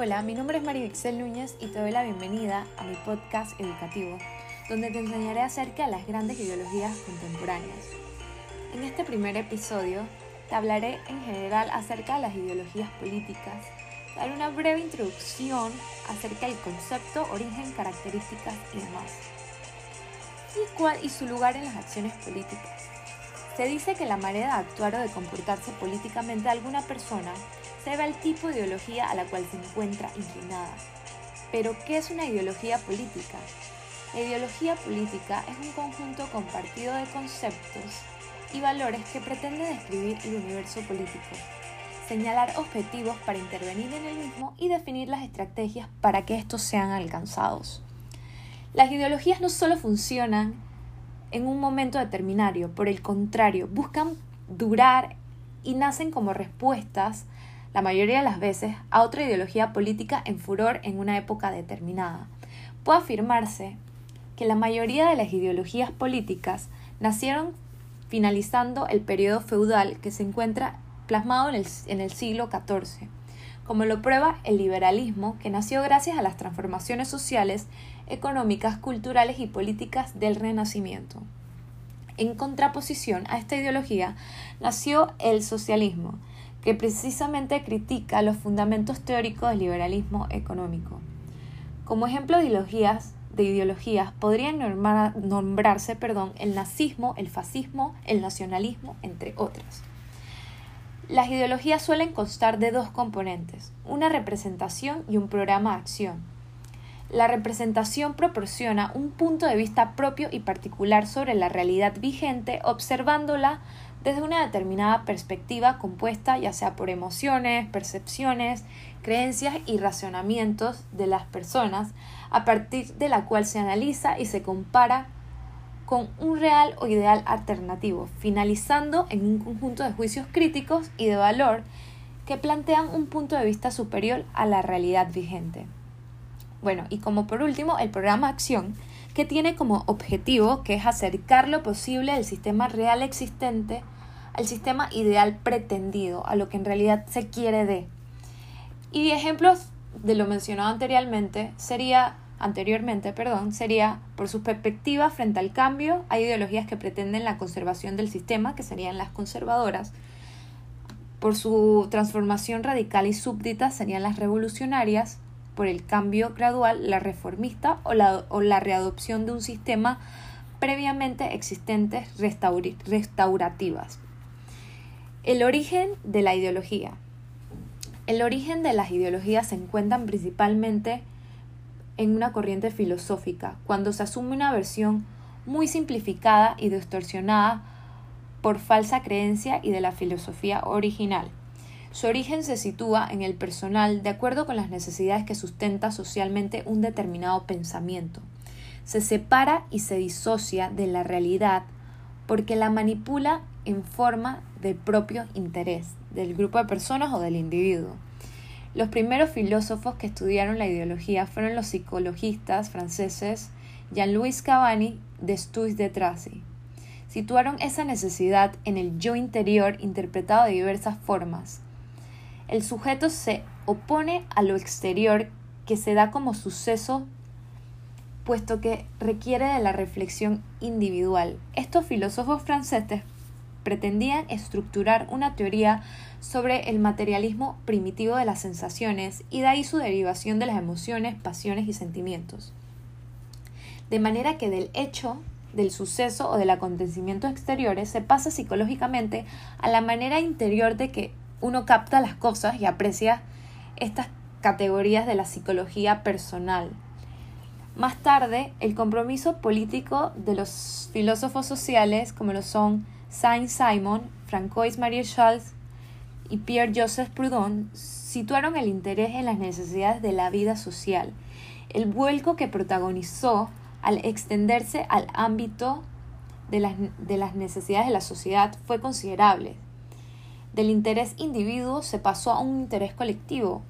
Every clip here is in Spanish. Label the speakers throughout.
Speaker 1: Hola, mi nombre es María Vixel Núñez y te doy la bienvenida a mi podcast educativo, donde te enseñaré acerca de las grandes ideologías contemporáneas. En este primer episodio te hablaré en general acerca de las ideologías políticas, daré una breve introducción acerca del concepto, origen, características y demás, y cuál y su lugar en las acciones políticas. Se dice que la manera de actuar o de comportarse políticamente de alguna persona se debe al tipo de ideología a la cual se encuentra inclinada. Pero, ¿qué es una ideología política? La ideología política es un conjunto compartido de conceptos y valores que pretende describir el universo político, señalar objetivos para intervenir en el mismo y definir las estrategias para que estos sean alcanzados. Las ideologías no solo funcionan en un momento determinario, por el contrario, buscan durar y nacen como respuestas, la mayoría de las veces, a otra ideología política en furor en una época determinada. Puede afirmarse que la mayoría de las ideologías políticas nacieron finalizando el periodo feudal que se encuentra plasmado en el, en el siglo XIV como lo prueba el liberalismo, que nació gracias a las transformaciones sociales, económicas, culturales y políticas del Renacimiento. En contraposición a esta ideología nació el socialismo, que precisamente critica los fundamentos teóricos del liberalismo económico. Como ejemplo de ideologías, de ideologías podrían nombrarse perdón, el nazismo, el fascismo, el nacionalismo, entre otras. Las ideologías suelen constar de dos componentes, una representación y un programa de acción. La representación proporciona un punto de vista propio y particular sobre la realidad vigente, observándola desde una determinada perspectiva compuesta ya sea por emociones, percepciones, creencias y razonamientos de las personas, a partir de la cual se analiza y se compara con un real o ideal alternativo, finalizando en un conjunto de juicios críticos y de valor que plantean un punto de vista superior a la realidad vigente. Bueno, y como por último, el programa Acción, que tiene como objetivo que es acercar lo posible del sistema real existente al sistema ideal pretendido, a lo que en realidad se quiere de. Y ejemplos de lo mencionado anteriormente sería anteriormente, perdón, sería por su perspectiva frente al cambio, hay ideologías que pretenden la conservación del sistema, que serían las conservadoras, por su transformación radical y súbdita serían las revolucionarias, por el cambio gradual, la reformista o la, o la readopción de un sistema previamente existentes restaurativas. El origen de la ideología. El origen de las ideologías se encuentran principalmente en una corriente filosófica, cuando se asume una versión muy simplificada y distorsionada por falsa creencia y de la filosofía original. Su origen se sitúa en el personal de acuerdo con las necesidades que sustenta socialmente un determinado pensamiento. Se separa y se disocia de la realidad porque la manipula en forma del propio interés del grupo de personas o del individuo. Los primeros filósofos que estudiaron la ideología fueron los psicologistas franceses Jean-Louis Cavani de Stuys de Tracy. Situaron esa necesidad en el yo interior interpretado de diversas formas. El sujeto se opone a lo exterior que se da como suceso puesto que requiere de la reflexión individual. Estos filósofos franceses pretendían estructurar una teoría sobre el materialismo primitivo de las sensaciones y de ahí su derivación de las emociones, pasiones y sentimientos. De manera que del hecho, del suceso o del acontecimiento exteriores se pasa psicológicamente a la manera interior de que uno capta las cosas y aprecia estas categorías de la psicología personal. Más tarde, el compromiso político de los filósofos sociales, como lo son Saint-Simon, Francois Marie Charles y Pierre-Joseph Proudhon situaron el interés en las necesidades de la vida social, el vuelco que protagonizó al extenderse al ámbito de las, de las necesidades de la sociedad fue considerable. Del interés individuo se pasó a un interés colectivo.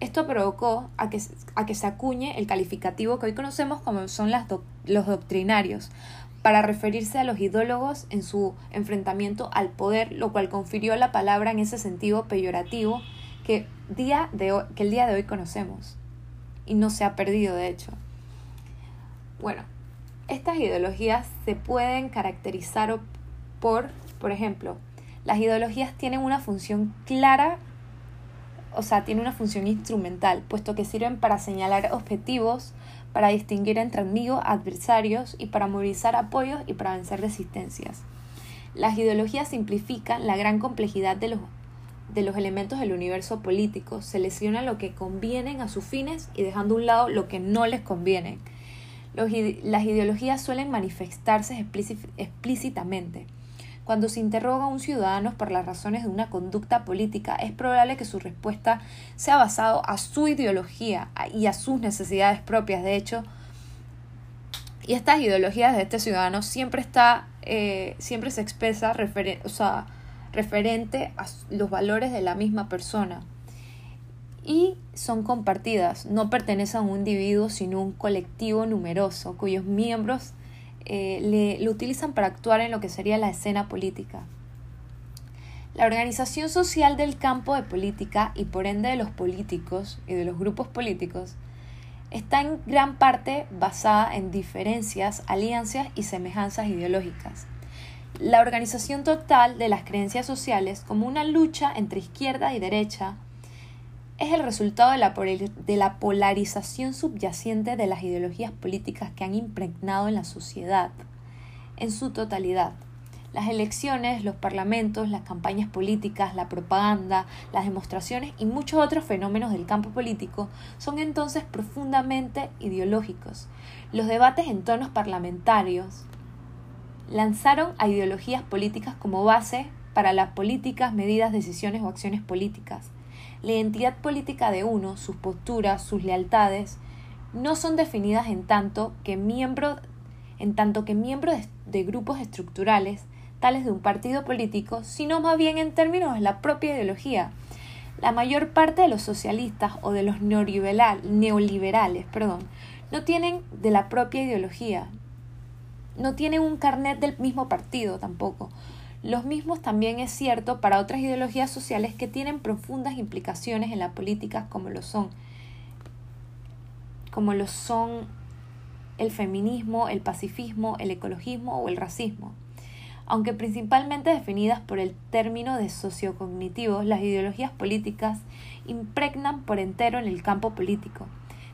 Speaker 1: Esto provocó a que, a que se acuñe el calificativo que hoy conocemos como son las los doctrinarios, para referirse a los idólogos en su enfrentamiento al poder, lo cual confirió la palabra en ese sentido peyorativo que día de que el día de hoy conocemos y no se ha perdido de hecho. Bueno, estas ideologías se pueden caracterizar por, por ejemplo, las ideologías tienen una función clara, o sea, tienen una función instrumental, puesto que sirven para señalar objetivos, para distinguir entre amigos, adversarios y para movilizar apoyos y para vencer resistencias. Las ideologías simplifican la gran complejidad de los, de los elementos del universo político, seleccionan lo que convienen a sus fines y dejando a un lado lo que no les conviene. las ideologías suelen manifestarse explícitamente. Cuando se interroga a un ciudadano por las razones de una conducta política, es probable que su respuesta sea basada a su ideología y a sus necesidades propias. De hecho, y estas ideologías de este ciudadano siempre está, eh, siempre se expresa o sea, referente a los valores de la misma persona. Y son compartidas, no pertenecen a un individuo, sino a un colectivo numeroso, cuyos miembros eh, le, lo utilizan para actuar en lo que sería la escena política. La organización social del campo de política y por ende de los políticos y de los grupos políticos está en gran parte basada en diferencias, alianzas y semejanzas ideológicas. La organización total de las creencias sociales como una lucha entre izquierda y derecha es el resultado de la, de la polarización subyacente de las ideologías políticas que han impregnado en la sociedad en su totalidad. Las elecciones, los parlamentos, las campañas políticas, la propaganda, las demostraciones y muchos otros fenómenos del campo político son entonces profundamente ideológicos. Los debates en tonos parlamentarios lanzaron a ideologías políticas como base para las políticas, medidas, decisiones o acciones políticas. La identidad política de uno, sus posturas, sus lealtades, no son definidas en tanto que miembro, en tanto que miembro de grupos estructurales de un partido político, sino más bien en términos de la propia ideología. La mayor parte de los socialistas o de los neoliberales perdón, no tienen de la propia ideología, no tienen un carnet del mismo partido tampoco. Los mismos también es cierto para otras ideologías sociales que tienen profundas implicaciones en la política como lo son como lo son el feminismo, el pacifismo, el ecologismo o el racismo. Aunque principalmente definidas por el término de sociocognitivos, las ideologías políticas impregnan por entero en el campo político,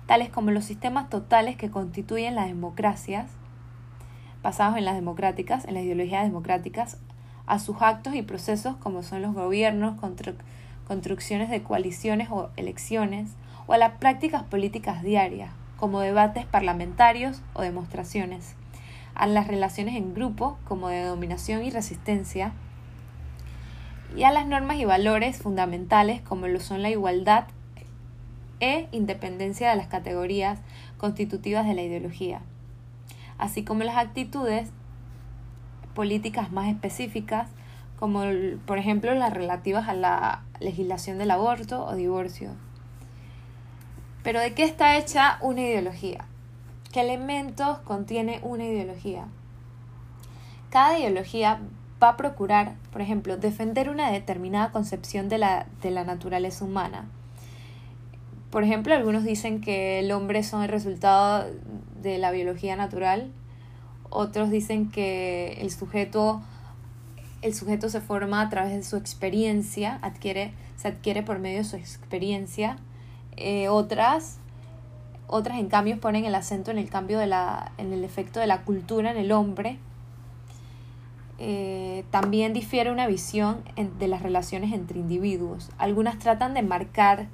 Speaker 1: tales como los sistemas totales que constituyen las democracias, basados en las democráticas, en las ideologías democráticas, a sus actos y procesos como son los gobiernos, construcciones de coaliciones o elecciones, o a las prácticas políticas diarias, como debates parlamentarios o demostraciones. A las relaciones en grupo como de dominación y resistencia, y a las normas y valores fundamentales como lo son la igualdad e independencia de las categorías constitutivas de la ideología, así como las actitudes políticas más específicas como por ejemplo las relativas a la legislación del aborto o divorcio. Pero ¿de qué está hecha una ideología? ¿Qué elementos contiene una ideología? Cada ideología va a procurar, por ejemplo, defender una determinada concepción de la, de la naturaleza humana. Por ejemplo, algunos dicen que el hombre son el resultado de la biología natural, otros dicen que el sujeto, el sujeto se forma a través de su experiencia, adquiere, se adquiere por medio de su experiencia. Eh, otras otras, en cambio, ponen el acento en el cambio de la, en el efecto de la cultura en el hombre. Eh, también difiere una visión de las relaciones entre individuos. Algunas tratan de marcar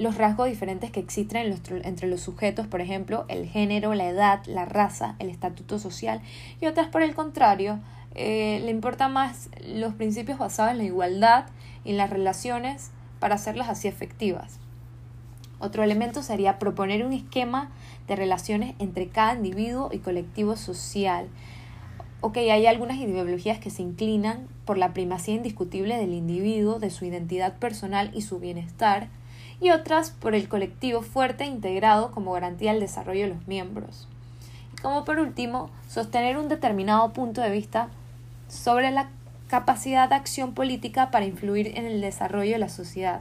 Speaker 1: los rasgos diferentes que existen entre los sujetos, por ejemplo, el género, la edad, la raza, el estatuto social, y otras, por el contrario, eh, le importan más los principios basados en la igualdad y en las relaciones para hacerlas así efectivas. Otro elemento sería proponer un esquema de relaciones entre cada individuo y colectivo social. Ok, hay algunas ideologías que se inclinan por la primacía indiscutible del individuo, de su identidad personal y su bienestar, y otras por el colectivo fuerte e integrado como garantía del desarrollo de los miembros. Y como por último, sostener un determinado punto de vista sobre la capacidad de acción política para influir en el desarrollo de la sociedad.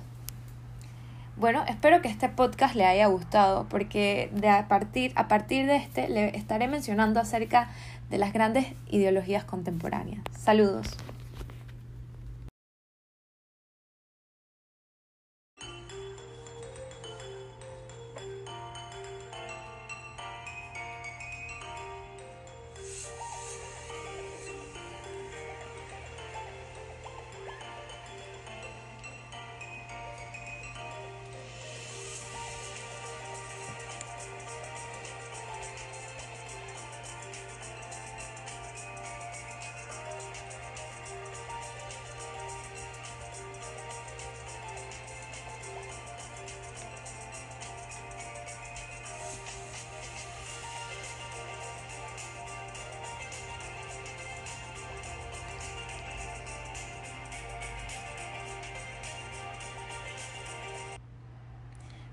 Speaker 1: Bueno, espero que este podcast le haya gustado porque de a, partir, a partir de este le estaré mencionando acerca de las grandes ideologías contemporáneas. Saludos.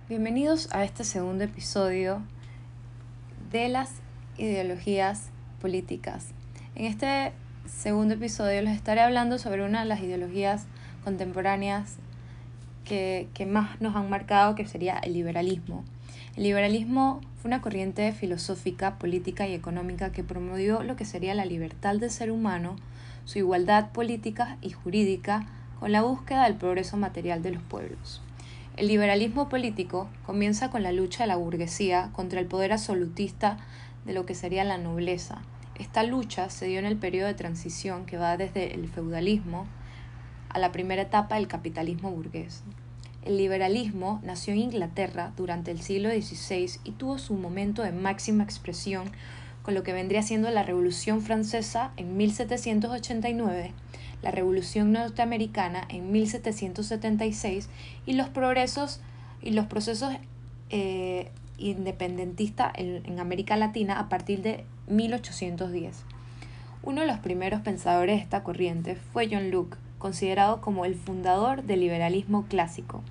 Speaker 1: Bienvenidos a este segundo episodio de las ideologías políticas. En este segundo episodio les estaré hablando sobre una de las ideologías contemporáneas que, que, más nos han marcado, que sería el liberalismo. El liberalismo fue una corriente filosófica, política y económica que promovió lo que sería la libertad del ser humano, su igualdad política y jurídica, con la búsqueda del progreso material de los pueblos. El liberalismo político comienza con la lucha de la burguesía contra el poder absolutista de lo que sería la nobleza. Esta lucha se dio en el periodo de transición que va desde el feudalismo a la primera etapa del capitalismo burgués. El liberalismo nació en Inglaterra durante el siglo XVI y tuvo su momento de máxima expresión con lo que vendría siendo la Revolución Francesa en 1789 la Revolución Norteamericana en 1776 y los progresos y los procesos eh, independentistas en, en América Latina a partir de 1810. Uno de los primeros pensadores de esta corriente fue John Locke, considerado como el fundador del liberalismo clásico.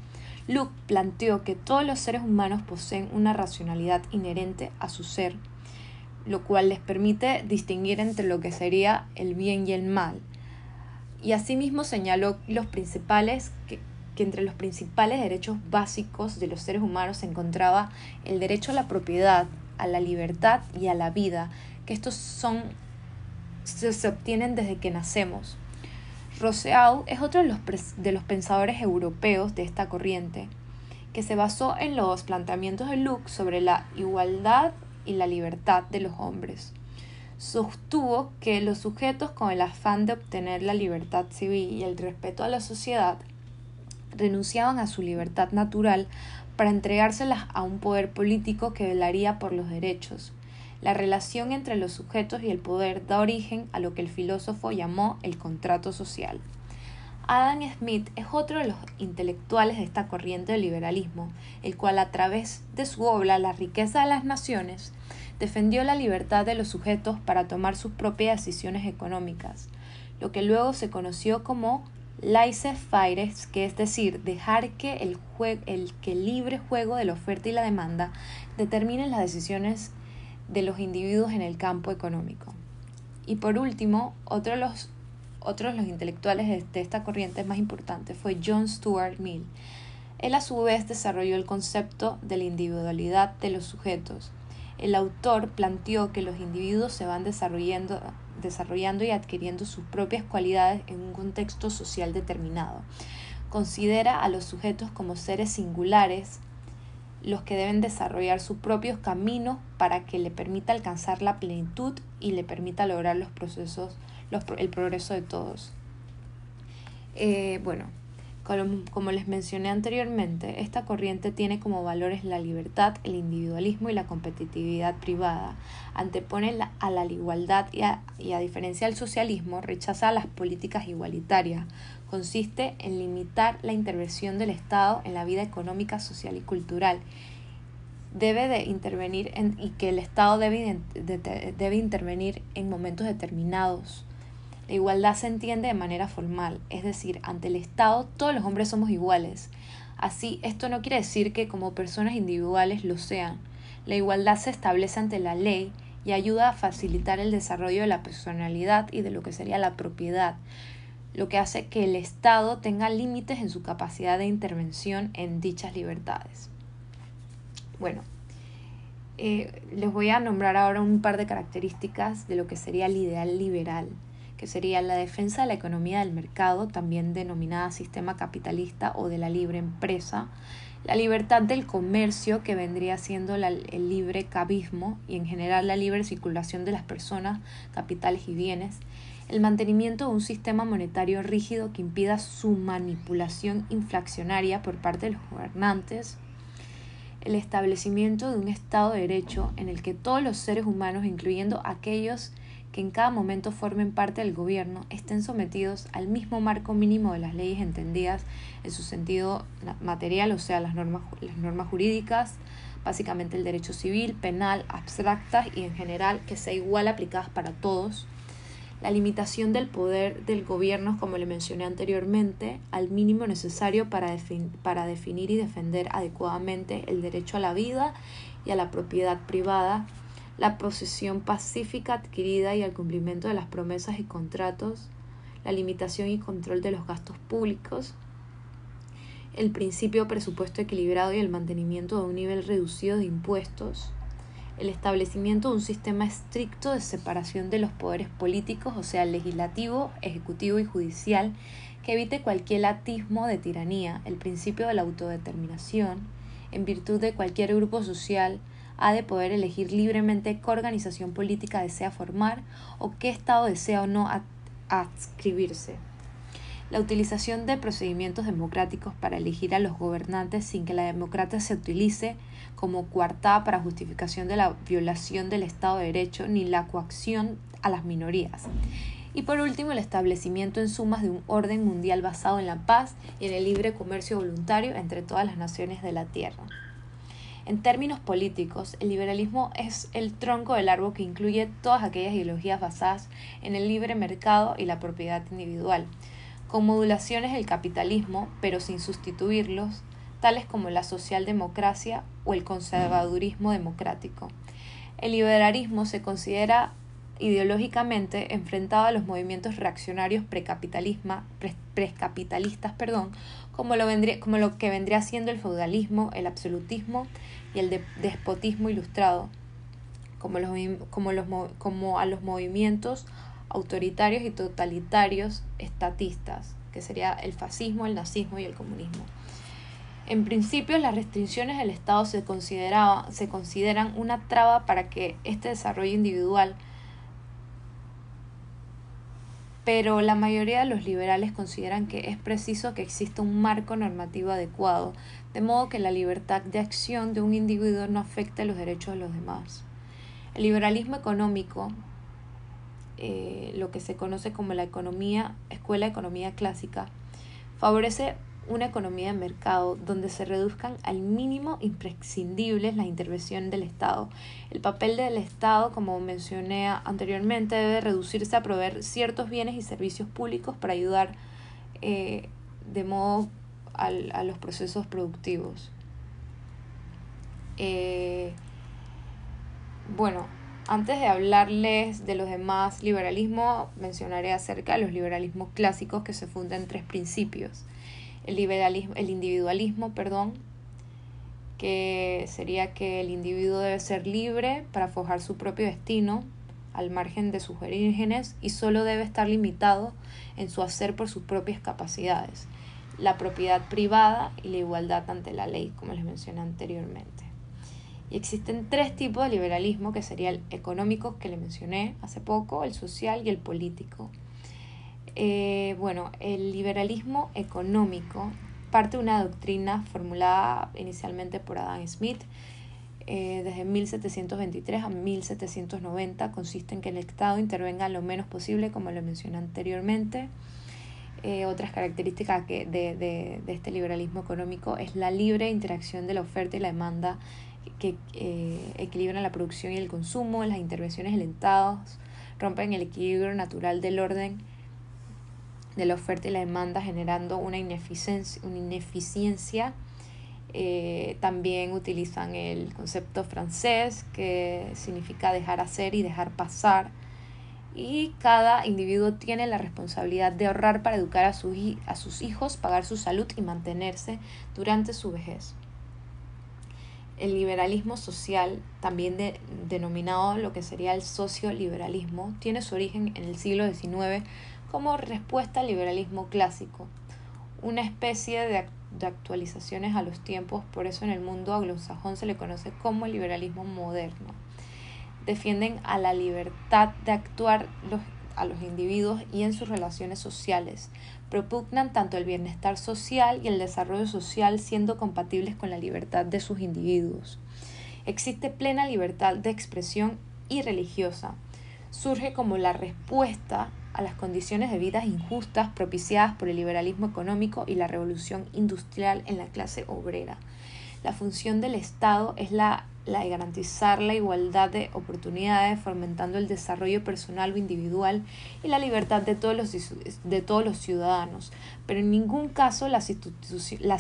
Speaker 1: Locke planteó que todos los seres humanos poseen una racionalidad inherente a su ser, lo cual les permite distinguir entre lo que sería el bien y el mal, y asimismo señaló los principales que, entre los principales derechos básicos de los seres humanos se encontraba el derecho a la propiedad, a la libertad y a la vida, que estos son se, obtienen desde que nacemos. Rousseau es otro de los, de los pensadores europeos de esta corriente, que se basó en los planteamientos de Locke sobre la igualdad y la libertad de los hombres sostuvo que los sujetos con el afán de obtener la libertad civil y el respeto a la sociedad renunciaban a su libertad natural para entregárselas a un poder político que velaría por los derechos. La relación entre los sujetos y el poder da origen a lo que el filósofo llamó el contrato social. Adam Smith es otro de los intelectuales de esta corriente del liberalismo, el cual a través de su obra La riqueza de las naciones defendió la libertad de los sujetos para tomar sus propias decisiones económicas, lo que luego se conoció como laissez-faire, que es decir, dejar que el, el que libre juego de la oferta y la demanda determinen las decisiones de los individuos en el campo económico. Y por último, otro de los, otros de los intelectuales de esta corriente más importante fue John Stuart Mill. Él a su vez desarrolló el concepto de la individualidad de los sujetos, el autor planteó que los individuos se van desarrollando, desarrollando y adquiriendo sus propias cualidades en un contexto social determinado. Considera a los sujetos como seres singulares, los que deben desarrollar sus propios caminos para que le permita alcanzar la plenitud y le permita lograr los procesos, el progreso de todos. Eh, bueno, como les mencioné anteriormente, esta corriente tiene como valores la libertad, el individualismo y la competitividad privada. Antepone a la igualdad y a, y a diferencia del socialismo, rechaza las políticas igualitarias. Consiste en limitar la intervención del Estado en la vida económica, social y cultural. Debe de intervenir en, y que el Estado debe, debe intervenir en momentos determinados la igualdad se entiende de manera formal, es decir, ante el Estado todos los hombres somos iguales. Así, esto no quiere decir que como personas individuales lo sean. La igualdad se establece ante la ley y ayuda a facilitar el desarrollo de la personalidad y de lo que sería la propiedad. lo que hace que el Estado tenga límites en su capacidad de intervención en dichas libertades. Bueno, eh, les voy a nombrar ahora un par de características de lo que sería el ideal liberal, que sería la defensa de la economía del mercado, también denominada sistema capitalista o de la libre empresa, la libertad del comercio, que vendría siendo el libre cabismo y en general la libre circulación de las personas, capitales y bienes, el mantenimiento de un sistema monetario rígido que impida su manipulación inflacionaria por parte de los gobernantes, el establecimiento de un Estado de Derecho en el que todos los seres humanos, incluyendo aquellos que en cada momento formen parte del gobierno, estén sometidos al mismo marco mínimo de las leyes entendidas en su sentido material, o sea, las normas, las normas jurídicas, básicamente el derecho civil, penal, abstractas y en general que sea igual aplicadas para todos, la limitación del poder del gobierno, como le mencioné anteriormente, al mínimo necesario para, para definir y defender adecuadamente el derecho a la vida y a la propiedad privada, la posesión pacífica adquirida y al cumplimiento de las promesas y contratos, la limitación y control de los gastos públicos, el principio presupuesto equilibrado y el mantenimiento de un nivel reducido de impuestos, el establecimiento de un sistema estricto de separación de los poderes políticos, o sea, legislativo, ejecutivo y judicial, que evite cualquier atismo de tiranía, el principio de la autodeterminación, en virtud de cualquier grupo social, ha de poder elegir libremente qué organización política desea formar o qué Estado desea o no adscribirse. La utilización de procedimientos democráticos para elegir a los gobernantes sin que la democracia se utilice como coartada para justificación de la violación del Estado de Derecho ni la coacción a las minorías. Y por último, el establecimiento en sumas de un orden mundial basado en la paz y en el libre comercio voluntario entre todas las naciones de la Tierra. En términos políticos, el liberalismo es el tronco del árbol que incluye todas aquellas ideologías basadas en el libre mercado y la propiedad individual, con modulaciones del capitalismo, pero sin sustituirlos, tales como la socialdemocracia o el conservadurismo democrático. El liberalismo se considera ideológicamente enfrentado a los movimientos reaccionarios precapitalistas, perdón, como lo, vendría, como lo que vendría siendo el feudalismo, el absolutismo y el despotismo ilustrado, como, los, como, los, como a los movimientos autoritarios y totalitarios estatistas, que sería el fascismo, el nazismo y el comunismo. En principio, las restricciones del Estado se, consideraba, se consideran una traba para que este desarrollo individual, pero la mayoría de los liberales consideran que es preciso que exista un marco normativo adecuado, de modo que la libertad de acción de un individuo no afecte los derechos de los demás. El liberalismo económico, eh, lo que se conoce como la economía, escuela de economía clásica, favorece una economía de mercado donde se reduzcan al mínimo imprescindibles la intervención del Estado. El papel del Estado, como mencioné anteriormente, debe reducirse a proveer ciertos bienes y servicios públicos para ayudar eh, de modo a los procesos productivos. Eh, bueno, antes de hablarles de los demás liberalismos, mencionaré acerca de los liberalismos clásicos que se fundan en tres principios el, liberalismo, el individualismo, perdón, que sería que el individuo debe ser libre para forjar su propio destino al margen de sus orígenes y solo debe estar limitado en su hacer por sus propias capacidades, la propiedad privada y la igualdad ante la ley, como les mencioné anteriormente. Y existen tres tipos de liberalismo, que sería el económico, que le mencioné hace poco, el social y el político. Eh, bueno, el liberalismo económico parte de una doctrina formulada inicialmente por Adam Smith eh, desde 1723 a 1790. Consiste en que el Estado intervenga lo menos posible, como lo mencioné anteriormente. Eh, otras características que de, de, de, este liberalismo económico es la libre interacción de la oferta y la demanda que equilibran la producción y el consumo, las intervenciones alentadas, rompen el equilibrio natural del orden de la oferta y la demanda generando una ineficiencia, ineficiencia. Eh, también utilizan el concepto francés que significa dejar hacer y dejar pasar y cada individuo tiene la responsabilidad de ahorrar para educar a, a sus hijos, pagar su salud y mantenerse durante su vejez. El liberalismo social, también denominado lo que sería el socioliberalismo, tiene su origen en el siglo XIX como respuesta al liberalismo clásico, una especie de, de actualizaciones a los tiempos, por eso en el mundo anglosajón se le conoce como el liberalismo moderno defienden a la libertad de actuar a los individuos y en sus relaciones sociales. Propugnan tanto el bienestar social y el desarrollo social siendo compatibles con la libertad de sus individuos. Existe plena libertad de expresión y religiosa. Surge como la respuesta a las condiciones de vida injustas propiciadas por el liberalismo económico y la revolución industrial en la clase obrera. La función del Estado es la la de garantizar la igualdad de oportunidades, fomentando el desarrollo personal o individual y la libertad de todos los, de todos los ciudadanos, pero en ningún caso la, la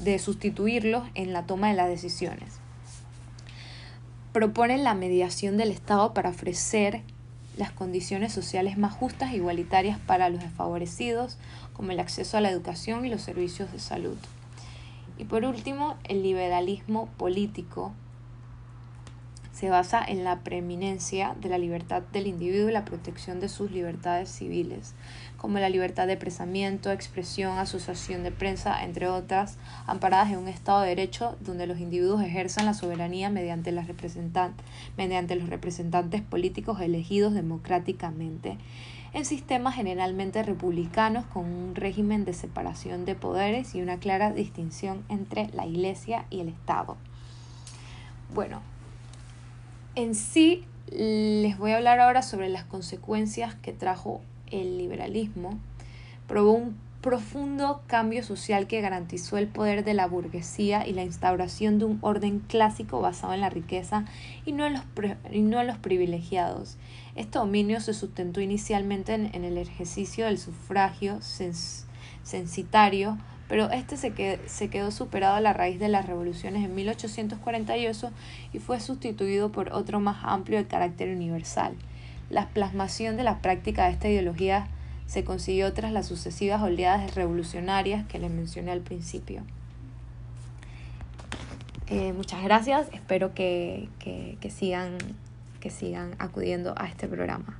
Speaker 1: de sustituirlos en la toma de las decisiones. Proponen la mediación del Estado para ofrecer las condiciones sociales más justas e igualitarias para los desfavorecidos, como el acceso a la educación y los servicios de salud. Y por último, el liberalismo político se basa en la preeminencia de la libertad del individuo y la protección de sus libertades civiles, como la libertad de expresamiento, expresión, asociación de prensa, entre otras, amparadas en un Estado de Derecho donde los individuos ejerzan la soberanía mediante los representantes políticos elegidos democráticamente, en sistemas generalmente republicanos con un régimen de separación de poderes y una clara distinción entre la Iglesia y el Estado. Bueno, en sí, les voy a hablar ahora sobre las consecuencias que trajo el liberalismo. Probó un profundo cambio social que garantizó el poder de la burguesía y la instauración de un orden clásico basado en la riqueza y no en los, privilegiados. Este dominio se sustentó inicialmente en, en el ejercicio del sufragio censitario, pero este se, se quedó superado a la raíz de las revoluciones en 1848 y fue sustituido por otro más amplio de carácter universal. La plasmación de la práctica de esta ideología se consiguió tras las sucesivas oleadas revolucionarias que les mencioné al principio. Eh, muchas gracias, espero que, que, sigan, que sigan acudiendo a este programa.